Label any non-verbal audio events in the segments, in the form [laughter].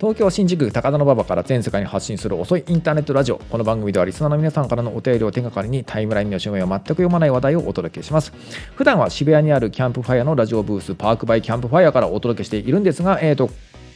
東京新宿高田馬場から全世界に発信する遅いインターネットラジオ。この番組ではリスナーの皆さんからのお便りを手がかりにタイムラインの締めを全く読まない話題をお届けします。普段は渋谷にあるキャンプファイアのラジオブースパークバイキャンプファイアからお届けしているんですが、えー、と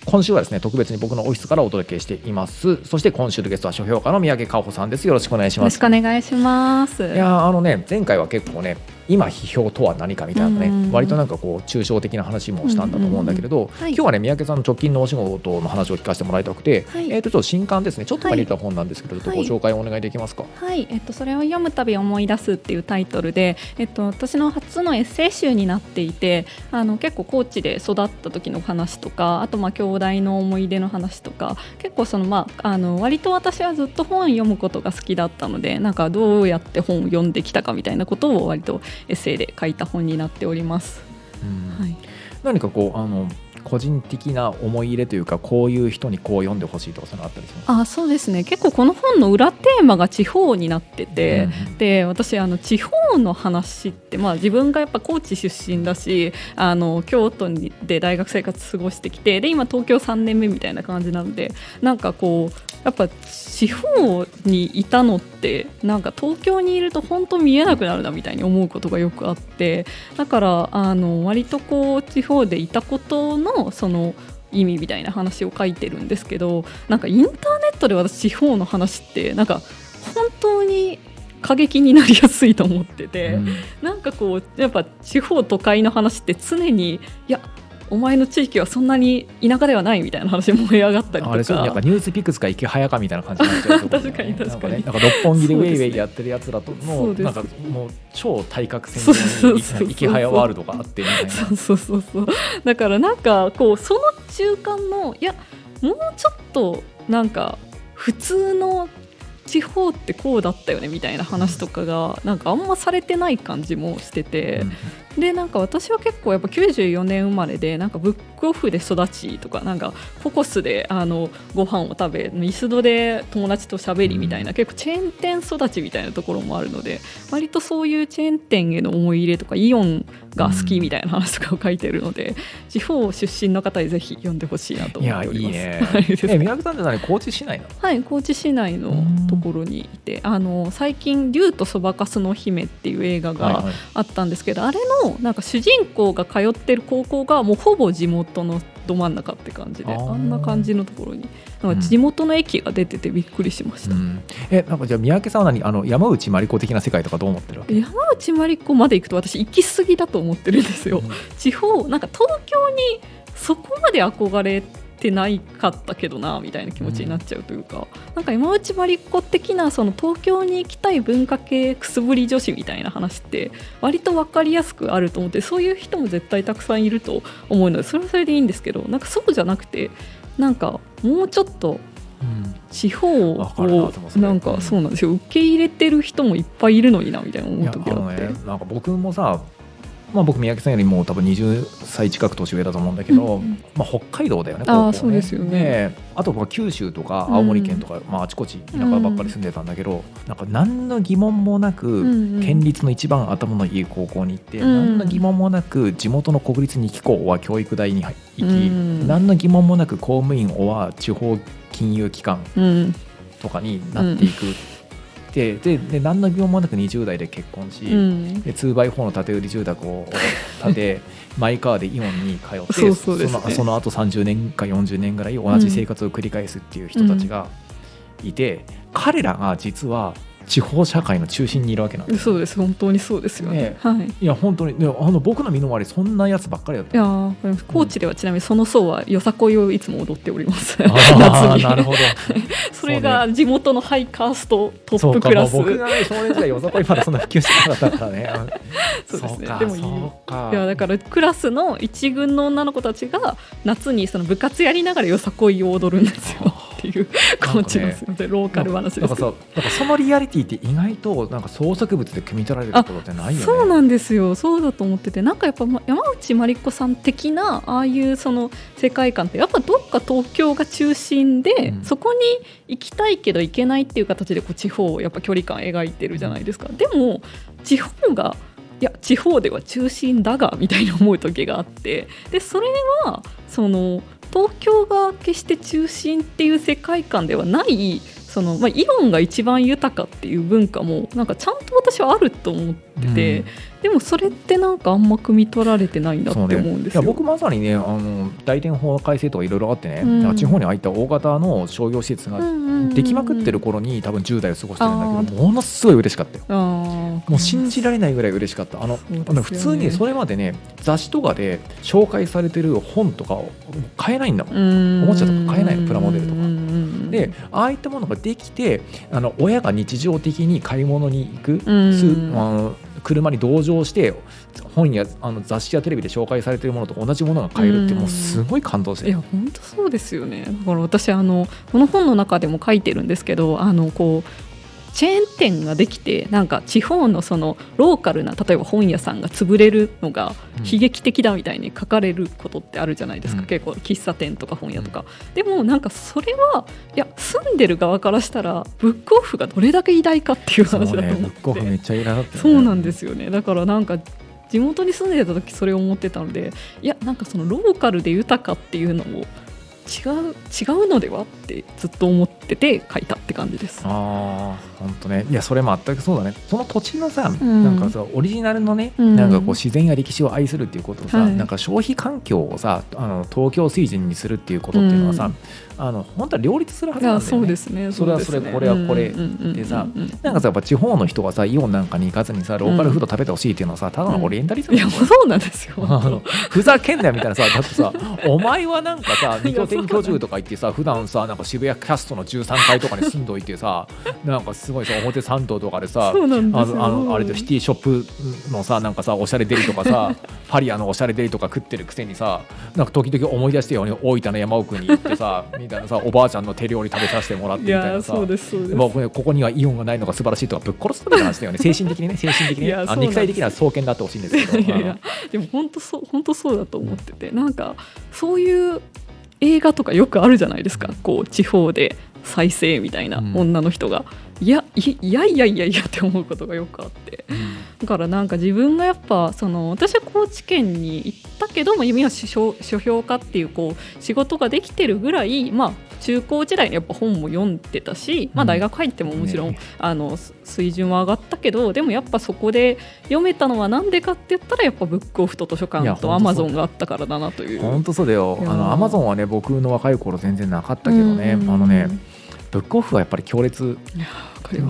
今週はですね特別に僕のオフィスからお届けしています。そして今週のゲストは書評家の三宅佳穂さんです。よろしくお願いします。よろしくお願いします。いやあのね前回は結構ね今批評とは何かみたいなね、うん。割となんかこう抽象的な話もしたんだと思うんだけれど、はい。今日はね三宅さんの直近のお仕事の話を聞かせてもらいたくて、はい。えー、とちょっと新刊ですねちょっと前に出た本なんですけれど、はい。ご紹介お願いできますか？はい、えっと、それを読むたび思い出すっていうタイトルで、えっと、私の初のエッセイ集になっていてあの結構高知で育った時の話とかあとまあ兄弟の思い出の話とか結構その、まあ、あの割と私はずっと本読むことが好きだったのでなんかどうやって本を読んできたかみたいなことを割とエッセイで書いた本になっております。うん。はい。何かこうあの個人的な思い入れというかこういう人にこう読んでほしいとかそういうのあったりします？あそうですね。結構この本の裏テーマが地方になってて、うん。で私あの地方の話って、まあ、自分がやっぱ高知出身だしあの京都にで大学生活過ごしてきてで今東京3年目みたいな感じなのでなんかこうやっぱ地方にいたのってなんか東京にいると本当見えなくなるなみたいに思うことがよくあってだからあの割とこう地方でいたことのその意味みたいな話を書いてるんですけどなんかインターネットで私地方の話ってなんか本当に過激になりやすいと思ってて、うん。なんかこうやっぱ地方都会の話って常にいやお前の地域はそんなに田舎ではないみたいな話燃え上がったりとか。あれですよねなんかニュースピックスか池早かみたいな感じになっちゃうところ確かに確かに。なんかねなんか六本木でウェイウェイやってるやつらとのなんかもう超対角線そうそうそうそうに池早ワールドがあってみたいな。そうそうそうそう。だからなんかこうその中間のいやもうちょっとなんか普通の地方ってこうだったよねみたいな話とかがなんかあんまされてない感じもしてて、でなんか私は結構やっぱ94年生まれでなんかブックオフで育ちとかなんかココスであのご飯を食べミスドで友達と喋りみたいな、結構チェーン店育ちみたいなところもあるので割とそういうチェーン店への思い入れとかイオンが好きみたいな話とかを書いてるので、地方出身の方にぜひ読んでほしいなといや思っております。いいね。はい。ですえ宮城さんって何高知市内なの？はい、高知市内のところにいてあの最近「竜とそばかすの姫」っていう映画があったんですけど、あれのなんか主人公が通ってる高校がもうほぼ地元のど真ん中って感じであんな感じのところになんか地元の駅が出ててびっくりしました、うん。えなんかじゃあ三宅さんは何？あの山内まりこ的な世界とかどう思ってるわけ？山内まりこまで行くと私行き過ぎだと思ってるんですよ、地方なんか東京にそこまで憧れてないかったけどなみたいな気持ちになっちゃうというか、なんか山内まりこ的なその東京に行きたい文化系くすぶり女子みたいな話って割と分かりやすくあると思ってそういう人も絶対たくさんいると思うのでそれはそれでいいんですけどなんかそうじゃなくてなんかもうちょっとうん。地方をなんかそうなんですよ。受け入れてる人もいっぱいいるのになみたいない思う時があって。ねなんか僕もさまあ僕三宅さんよりもう多分20歳近く年上だと思うんだけど、うんうん。まあ、北海道だよねね。そうですよね。あとまあ九州とか青森県とか、まあ、あちこち田舎ばっかり住んでたんだけど、なんか何の疑問もなく、んうん。県立の一番頭のいい高校に行って、うん。何の疑問もなく地元の国立二期校は教育大に行き、うん。何の疑問もなく公務員は地方金融機関うん。とかになっていく、ででで何の疑問もなく20代で結婚し、うん。で 2x4 の建て売り住宅を建て [laughs] マイカーでイオンに通ってそうそうね。のその後30年か40年ぐらい同じ生活を繰り返すっていう人たちがいて、彼らが実は地方社会の中心にいるわけなんですそうです。本当にそうですよね。ねはい。いや本当にねあの僕の身の回りそんなやつばっかりだった。いや高知ではちなみにその層はよさこいをいつも踊っております。なるほど。[laughs] それが地元のハイカーストトップクラス。僕がね少年時代よさこいまだそんな普及してなかったからね。[laughs] そうですね。かでもいい。そうか。いやだからクラスの一軍の女の子たちが夏にその部活やりながらよさこいを踊るんですよっていう感じですよねローカル話なんかさですなんかそのリアリティって意外となんか創作物で汲み取られることってないよね。そうなんですよ。そうだと思っててなんかやっぱま山内まりこさん的なああいうその世界観ってやっぱどっか東京が中心で、うん。そこに行きたいけど行けないっていう形でこう地方をやっぱ距離感描いてるじゃないですか、でも地方がいや地方では中心だがみたいに思う時があって。でそれはその東京が決して中心っていう世界観ではないその、まあ、イオンが一番豊かっていう文化もなんかちゃんと私はあると思ってて、うん。でもそれってなんかあんま汲み取られてないんだって思うんですよ。いや僕まさにねあの大店法改正とかいろいろあってね、うん。地方に入った大型の商業施設ができまくってる子頃に多分10代を過ごしてるんだけどものすごい嬉しかったよ。もう信じられないぐらい嬉しかった。あのね。普通にそれまでね雑誌とかで紹介されてる本とかを買えないんだもん。おおもちゃとか買えないのプラモデルとかででああいったものができてあの親が日常的に買い物に行く、うん。車に同乗して本やあの雑誌やテレビで紹介されてるものと同じものが買えるってうん。もうすごい感動していや本当そうですよね。だから私あのこの本の中でも書いてるんですけどあのこうチェーン店ができてなんか地方のそのローカルな例えば本屋さんが潰れるのがうん。悲劇的だみたいに書かれることってあるじゃないですか、うん。結構喫茶店とか本屋とか、でもなんかそれはいや住んでる側からしたらブックオフがどれだけ偉大かっていう話だとねブ思って。ックオフめっちゃいらだったよね。そうなんですよね。だからなんか地元に住んでた時それを思ってたのでいやなんかそのローカルで豊かっていうのも違う違うのではってずっと思ってて書いたって感じです。ああ本当ね。いやそれ全くそうだね。その土地のさ、ん。なんかさオリジナルのね、うん。なんかこう自然や歴史を愛するっていうことをさ、はい。なんか消費環境をさあの東京水準にするっていうことっていうのはさ、うん。あの本当は両立するはいずなんやだよね。そうですね。それはそれこれはこれうんうんうんうんでさうんなんかさやっぱ地方の人がさイオンなんかに行かずにさローカルフード食べてほしいっていうのはさただのオリエンタリズムうそうなんですよ。あのふざけんなよみたいなさだってさお前はなんかさ [laughs] 二拠点居住とか行ってさ普段さなんか渋谷キャストの13階とかに住んどいてさなんかすごいさ表参道とかでさそうなんであすよ。のあのあれでシティショップのさなんかさおしゃれデリとかさ [laughs] パリアのおしゃれデリとか食ってるくせにさなんか時々思い出してように大分の山奥に行ってさ [laughs] みたいなさおばあちゃんの手料理食べさせてもらっていみたいなさやそうですそうです。僕ねここにはイオンがないのが素晴らしいとかぶっ殺すみたいな話だよ [laughs] ね。精神的にね精神的にね。あ肉体的には双剣だってほしいんですけど。いやいやでも本当そう本当そうだと思っててなんかそういう映画とかよくあるじゃないですか。こう地方で再生みたいなうん。女の人が、いやいいやいやいやいやって思うことがよくあって。うん。だからなんか自分がやっぱその私は高知県に行ったけども今は書書評家っていうこう仕事ができてるぐらいまあ中高時代にやっぱ本も読んでたし、まあ、うん。大学入ってももちろん、ね。あのす水準は上がったけどでもやっぱそこで読めたのはなんでかって言ったらやっぱブックオフと図書館とアマゾンがあったからだなという。本当そうだよ。あのアマゾンはね僕の若い頃全然なかったけどね。うん。あのねブックオフはやっぱり強烈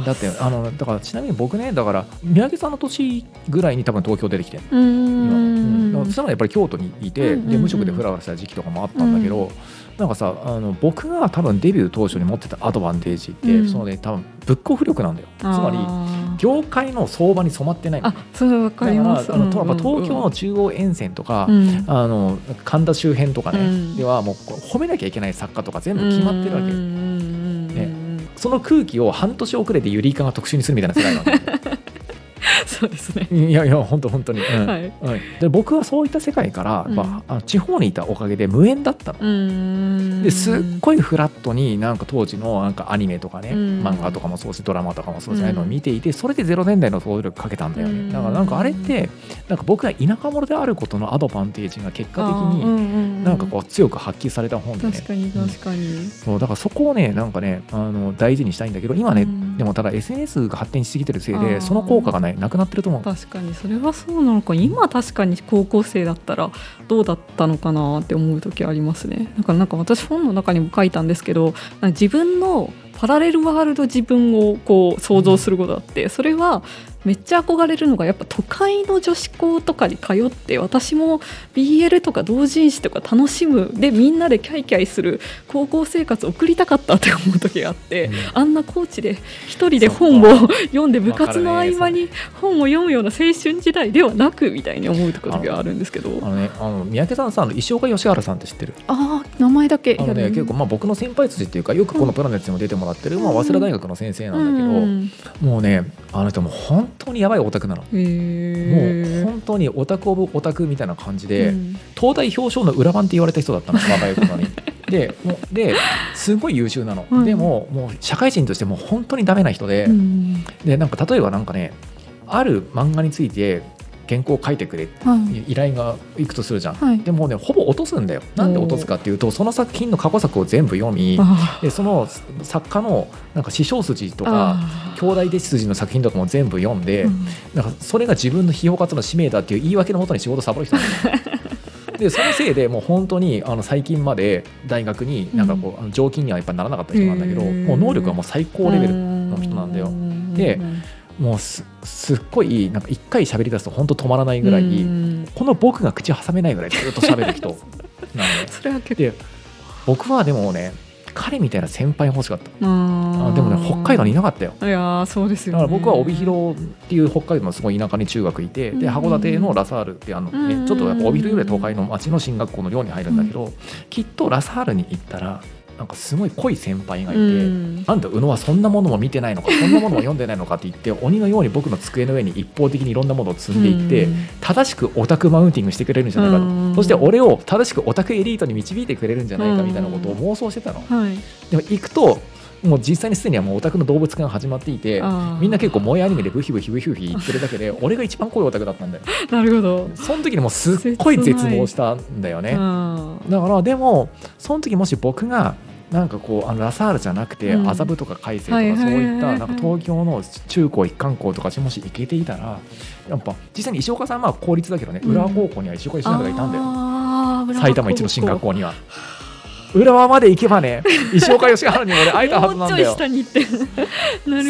だってあのだからちなみに僕ねだから三宅さんの年ぐらいに多分東京出てきてうー今。うん。んだからそれまでやっぱり京都にいて、で無職でフラフラした時期とかもあったんだけど、なんかさあの僕が多分デビュー当初に持ってたアドバンテージって、うん。そのね多分ブックオフ力なんだよ。つまり業界の相場に染まってないあそれわかります。だからうんうんうん。東京の中央沿線とか、うん。あの神田周辺とかね、うん。ではもう褒めなきゃいけない作家とか全部決まってるわけ、うんその空気を半年遅れてユリイカが特集にするみたいな世界なんで [laughs] そうですね。いやいや本当本当に、うん。はい。うんで僕はそういった世界から、うん。やっぱあの地方にいたおかげで無縁だったの。うーん。ですっごいフラットになんか当時のなんかアニメとかね、うん。漫画とかもそうしドラマとかもそうしうん。ああいうのを見ていてそれで0年代の想像力かけたんだよね、うん。だからなんかあれってなんか僕が田舎者であることのアドバンテージが結果的になんかこう強く発揮された本でね。確かに確かに。そうだからそこをねなんかねあの大事にしたいんだけど今ね、うん。でもただ SNS が発展しすぎてるせいでその効果がないなくなってると思う。確かにそれはそうなのか。今確かに高校生だったらどうだったのかなって思う時ありますね。だからなんか私本の中にも書いたんですけど自分のパラレルワールド自分をこう想像することだってそれはめっちゃ憧れるのがやっぱ都会の女子校とかに通って私も BL とか同人誌とか楽しむでみんなでキャイキャイする高校生活を送りたかったって思う時があって、うん。あんなコーチで一人で本を読んで部活の合間に本を読むような青春時代ではなくみたいに思う時があるんですけど。あのねあの三宅さんさあの石岡義原さんって知ってる？ああ名前だけ。ね結構まあ僕の先輩筋っていうかよくこのプラネットにも出てもらってる、まあ、早稲田大学の先生なんだけど、うん。もうねあの人もう本当にやばいオタクなの。もう本当にオタクオブオタクみたいな感じで、うん。東大表彰の裏番って言われた人だったの [laughs] 若い頃に。でもうですごい優秀なの、はいでももう社会人としてもう本当にダメな人で,、うん。でなんか例えばなんかねある漫画について原稿を書いてくれ依頼がいくとするじゃん、はい。でもねほぼ落とすんだよ。なんで落とすかっていうとその作品の過去作を全部読みあでその作家のなんか師匠筋とーかあ兄弟弟子筋の作品とかも全部読んで、ーうん。なんかそれが自分の批評活動の使命だっていう言い訳のもとに仕事サボる人なんですよ。でそのせいでもう本当にあの最近まで大学になんかこう、あの常勤にはやっぱならなかった人なんだけど、もう能力はもう最高レベルの人なんだよ。でもうすすっごいなんか一回喋り出すと本当止まらないぐらい、うん。この僕が口挟めないぐらいずっと喋る人 [laughs] なんで。それは結構。で僕はでもね彼みたいな先輩欲しかった。でもね北海道にいなかったよ。いやーそうですよね。だから僕は帯広っていう北海道のすごい田舎に中学いてでうん。函館のラサールってあの、ねうんちょっとやっぱ帯広より東海の町の進学校の寮に入るんだけど、きっとラサールに行ったらなんかすごい濃い先輩がいて。うん。なんだ宇野はそんなものも見てないのかそんなものも読んでないのかって言って [laughs] 鬼のように僕の机の上に一方的にいろんなものを積んでいって、うん。正しくオタクマウンティングしてくれるんじゃないかと、うん。そして俺を正しくオタクエリートに導いてくれるんじゃないかみたいなことを妄想してたの、はい。でも行くともう実際にすでにはもうオタクの動物が始まっていてみんな結構萌えアニメでブヒブヒブヒブヒ言ってるだけで俺が一番濃いオタクだったんだよ。[laughs] なるほど。その時にもうすっごい絶望したんだよね。だからでもその時もし僕がなんかこうあのラサールじゃなくてうん。麻布とか海星とかはいそうはいったなんか東京の中高一貫校とかもし行けていたらやっぱ実際に石岡さんはまあ公立だけどねうん。浦和高校には石岡義永がいたんだよ。埼玉一の進学校には。浦和まで行けばね [laughs] 石岡義原にも俺会えたはずなんだよ。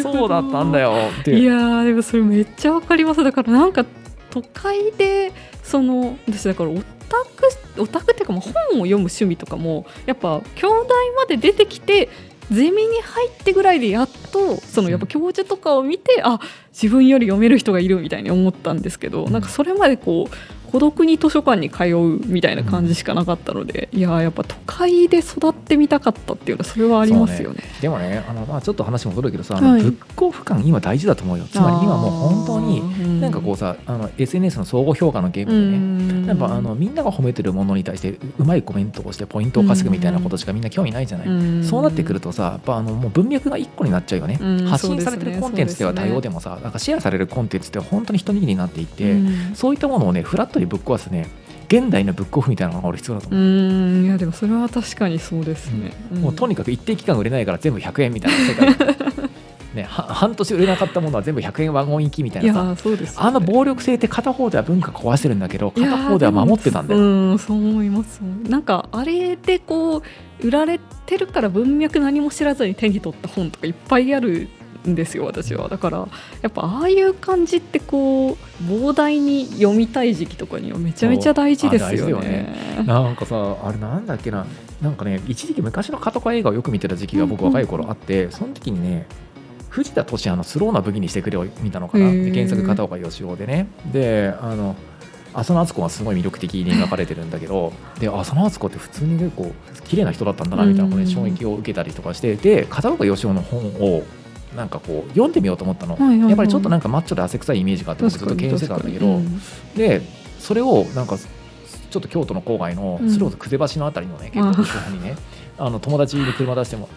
そうだったんだよいでやーでもそれめっちゃわかります。だからなんか都会でその私だからオタクオタクっていうかもう本を読む趣味とかもやっぱ兄弟まで出てきてゼミに入ってぐらいでやっとそのやっぱ教授とかを見て、あ自分より読める人がいるみたいに思ったんですけど、うんなんかそれまでこう孤独に図書館に通うみたいな感じしかなかったので、いやーやっぱ都会で育ってみたかったっていうのはそれはありますよね。でもねあの、まあ、ちょっと話戻るけどさ、あはい。のブックオフ感今大事だと思うよ。つまり今もう本当にになんかこうさあの SNS の相互評価のゲームでね、ねやっぱあのみんなが褒めてるものに対してうまいコメントをしてポイントを稼ぐみたいなことしかみんな興味ないじゃない、そうなってくるとさやっぱあのもう文脈が一個になっちゃうよね、うん発信されてるコンテンツでは多様でもさなんかシェアされるコンテンツって本当に一握りになっていて、うん。そういったものをねフラットにぶっ壊すね現代のブックオフみたいなのが俺必要だとう思う、んいやでもそれは確かにそうですね。もうとにかかく一定期間売れないから全部100円みたいな世界。[laughs] ね、は半年売れなかったものは全部100円ワゴン行きみたいいなさ。やそうですよね、あの暴力性って片方では文化壊してるんだけど片方では守ってたんだよ。うんそう思います。なんかあれでこう売られてるから文脈何も知らずに手に取った本とかいっぱいあるんですよ私は。だからやっぱああいう感じってこう膨大に読みたい時期とかにはめちゃめちゃ大事ですよね。よ。なんかさあれなんだっけな。なんかね一時期昔のカトカ映画をよく見てた時期が僕若い頃あって、その時にね藤田俊也の「スローな武器にしてくれ」を見たのかな。で原作片岡義雄でね。であの浅野敦子はすごい魅力的に描かれてるんだけどで浅野敦子って普通に結構綺麗な人だったんだなみたいなことに衝撃を受けたりとかしてで片岡義雄の本をなんかこう読んでみようと思ったの、はいはいはい。やっぱりちょっとなんかマッチョで汗臭いイメージがあって僕ずっと敬遠してたんだけど、でそれをなんかちょっと京都の郊外のうん。スローズ久世橋のあたりのね、結構後ろにねあの友達に車出しても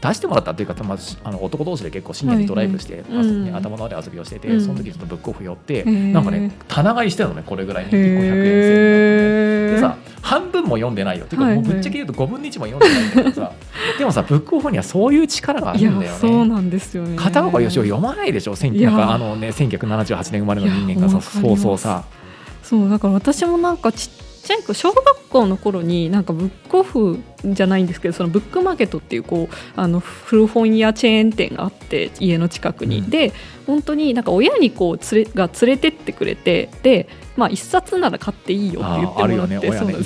出してもらったっていうか、まあ、あの男同士で結構深夜にドライブして、はいはいうん。頭の上で遊びをしてて、うん。その時ちょっとブックオフ寄って、ー。なんかね棚買いしてるのねこれぐらいに。1個100円制へーでさ半分も読んでないよ。っていうか、もうぶっちゃけ言うと5分の1も読んでないんだけどさ。[laughs] でもさブックオフにはそういう力があいるんだよね。やそうなんですよね。片岡義雄読まないでしょ、なんかあのね、1978年生まれの人間が。さそうそうさそうだから私もなんかちっちゃい子小学校の頃になんかブックオフじゃないんですけどそのブックマーケットっていうこうあの古本屋チェーン店があって家の近くに、うん。で本当になんか親にこう連れが連れてってくれてでまあ一冊なら買っていいよって言ってもらってね。親ね。で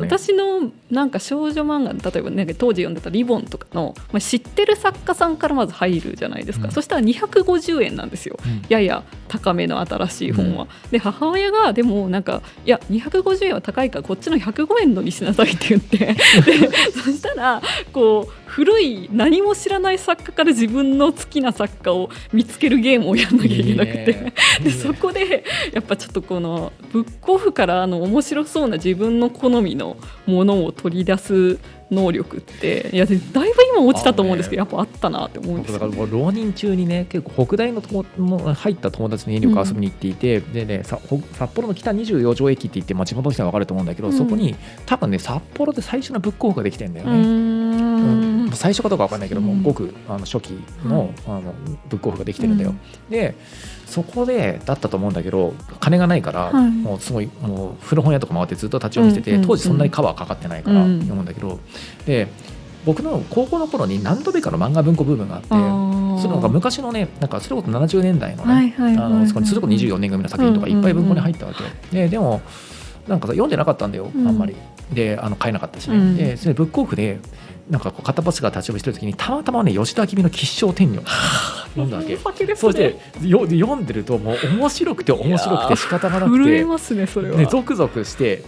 ね。私のなんか少女漫画例えば、ね、当時読んでた「リボン」とかの、まあ、知ってる作家さんからまず入るじゃないですか、うん。そしたら250円なんですよ。うん。やや高めの新しい本は。で母親がでもなんかいや250円は高いからこっちの105円のにしなさいって言ってで [laughs] そしたらこう古い何も知らない作家から自分の好きな作家を見つけるゲームをやんなきゃいけなくて。でそこでやっぱちょっとこのブックオフからあの面白そうな自分の好みのものを取り出す能力って。いやでだいぶ今落ちたと思うんですけど、やっぱあったなって思うんですだからよね。もう浪人中にね結構北大の友の入った友達の家によく遊びに行っていて、でねさほ札幌の北24条駅って言って、まあ、地元の人は分かると思うんだけど、うん。そこに多分ね札幌で最初のブックオフができてんだよね。うんん。最初かどうか分かんないけども、うん。ごくあの初期の,、あのブックオフができてるんだよ。でそこでだったと思うんだけど金がないから、はい。もうすごいもう古本屋とか回ってずっと立ち読みしてて、うんうんうん。当時そんなにカバーかかってないからうん読むんだけど、で僕の高校の頃に何度目かの漫画文庫ブームがあって。それなんか昔のね、なんかそれこそ70年代のね、そこにそれこそ24年組の作品とかいっぱい文庫に入ったわけ。ででもなんかさ読んでなかったんだよ、うん。あんまり。であの買えなかったしね。うんでそれブックオフでなんかこう片っ端から立ち読みしてる時にたまたまね吉田明美の吉祥天女読んだわけお。酒ですそしてね。よ読んでるともう面白くて面白くて仕方がなく震えて、ますねそれは。ね、ゾクゾクして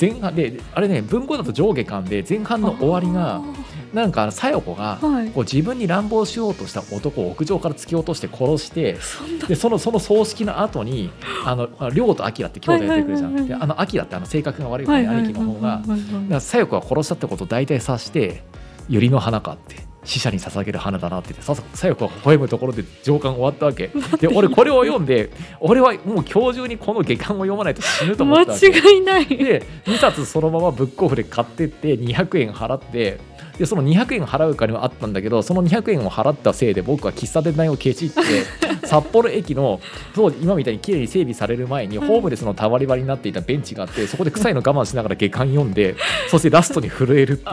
前半であれね文庫だと上下巻で前半の終わりがなんか小夜子が。こう自分に乱暴しようとした男を屋上から突き落として殺してでそのその葬式の後に [laughs] あのあ亮と明って兄弟出てくるじゃはいはいはあの明ってあの性格が悪い方の兄貴の方が小夜子が殺したってことを大体察して百合の花かって死者に捧げる花だなって言ってさ小夜子が微笑むところで上巻終わったわけ。で俺これを読んで俺はもう今日中にこの下巻を読まないと死ぬと思ったわけ。間違いない。で2冊そのままブックオフで買ってって200円払ってでその200円払う金はあったんだけどその200円を払ったせいで僕は喫茶店代をケチって [laughs] 札幌駅の当時今みたいに綺麗に整備される前にホームレスのたわり場になっていたベンチがあってそこで臭いの我慢しながら下巻読んでそしてラストに震えるっていう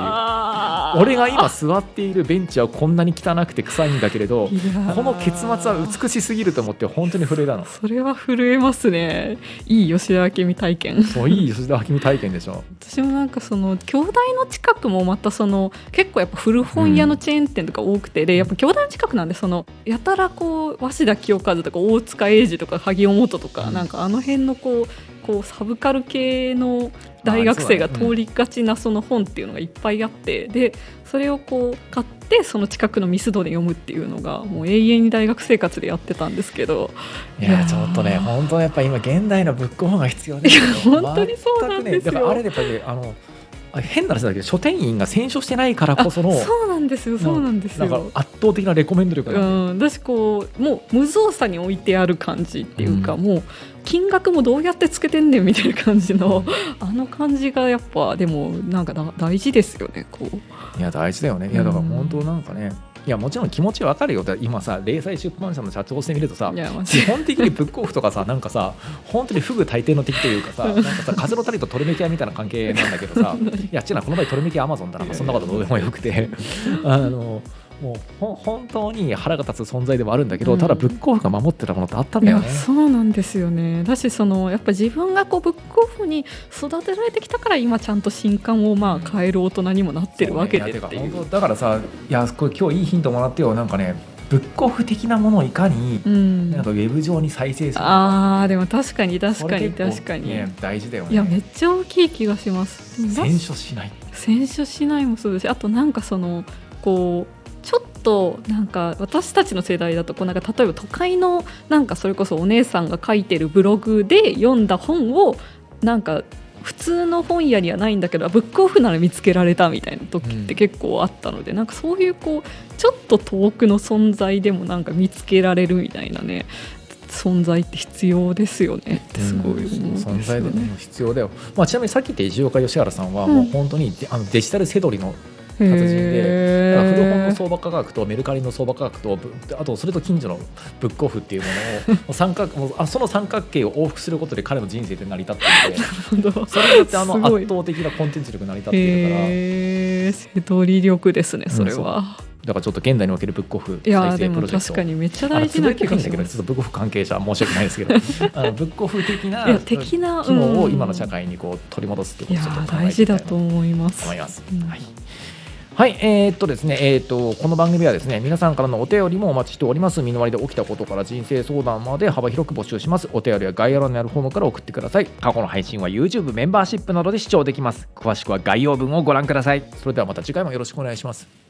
俺が今座っているベンチはこんなに汚くて臭いんだけれどこの結末は美しすぎると思って本当に震えたの。それは震えますね。いい吉田明美体験。そういい吉田明美体験でしょ。私もなんかその兄弟の近くもまたその結構やっぱ古本屋のチェーン店とか多くて、でやっぱ兄弟の近くなんでそのやたらこう鷲田清和とか大塚英二とか萩尾本とか、うん。なんかあの辺のこうこうサブカル系の大学生が通りがちなその本っていうのがいっぱいあってでそれをこう買ってその近くのミスドで読むっていうのがもう永遠に大学生活でやってたんですけど。いやちょっとね本当やっぱ今現代のブックオフが必要で本当にそうなんですよ。ね、だからあれでやっぱりねあのあ変な話だけど書店員が選書してないからこそのそうなんですよそうなんですなん。圧倒的なレコメンド力が、うん、私こうもう無造作に置いてある感じっていうか、うん。もう金額もどうやってつけてんねんみたいな感じのあの感じがやっぱでもなんかだ大事ですよねこう。いや大事だよね。いやだからうん本当なんかねいやもちろん気持ちわかるよ。今さ零細出版社の社長してみるとさ基本的にブックオフとかさなんかさ本当にフグ大抵の敵というかさなんかさ風の谷とトルメキアみたいな関係なんだけどさ [laughs] いや違うなこの場合トルメキアアマゾンだな、まあそんなことどうでもよくて。[laughs] あのもうほん本当に腹が立つ存在ではあるんだけど、うん。ただブックオフが守ってたものってあったんいだよね。やそうなんですよね。だしそのやっぱ自分がこうブックオフに育てられてきたから今ちゃんと新刊をまあ買える大人にもなってるわけで。っていうそうねだからさいやこれ今日いいヒントもらってよ。なんかねブックオフ的なものをいかに、うん。なんかウェブ上に再生するあーでも確かに確そかに確かに、ね、大事だよね。いやめっちゃ大きい気がします。選書しない。選書しないもそうですしあとなんかそのこうちょっとなんか私たちの世代だとこうなんか例えば都会のなんかそれこそお姉さんが書いてるブログで読んだ本をなんか普通の本屋にはないんだけどブックオフなら見つけられたみたいな時って結構あったので、なんかそういうこうちょっと遠くの存在でもなんか見つけられるみたいなね存在って必要ですよねってすごい思う。んですよね。存在でも必要だよ、まあ、ちなみにさっき言った石岡義原さんはうん。もう本当にであのデジタルセドリの達人でだから古本の相場価格とメルカリの相場価格とぶあとそれと近所のブックオフっていうものを三角もうあその三角形を往復することで彼の人生って成り立っていて [laughs] なるほど。それによってあの圧倒的なコンテンツ力が成り立っているから。へーセドリ力ですねそれは、だからちょっと現代におけるブックオフ再生プロジェクト。確かにめっちゃ大事な気がしまちょっとブックオフ関係者は申し訳ないですけどあのブックオフ的ないや的な機能をうん。今の社会にこう取り戻すってことをちょっと大事だと思います。思います。うん。はいはい、えーっとですね、えーっと、この番組はですね、皆さんからのお便りもお待ちしております。身の回りで起きたことから人生相談まで幅広く募集します。お便りは概要欄にあるフォームから送ってください。過去の配信は YouTube メンバーシップなどで視聴できます。詳しくは概要文をご覧ください。それではまた次回もよろしくお願いします。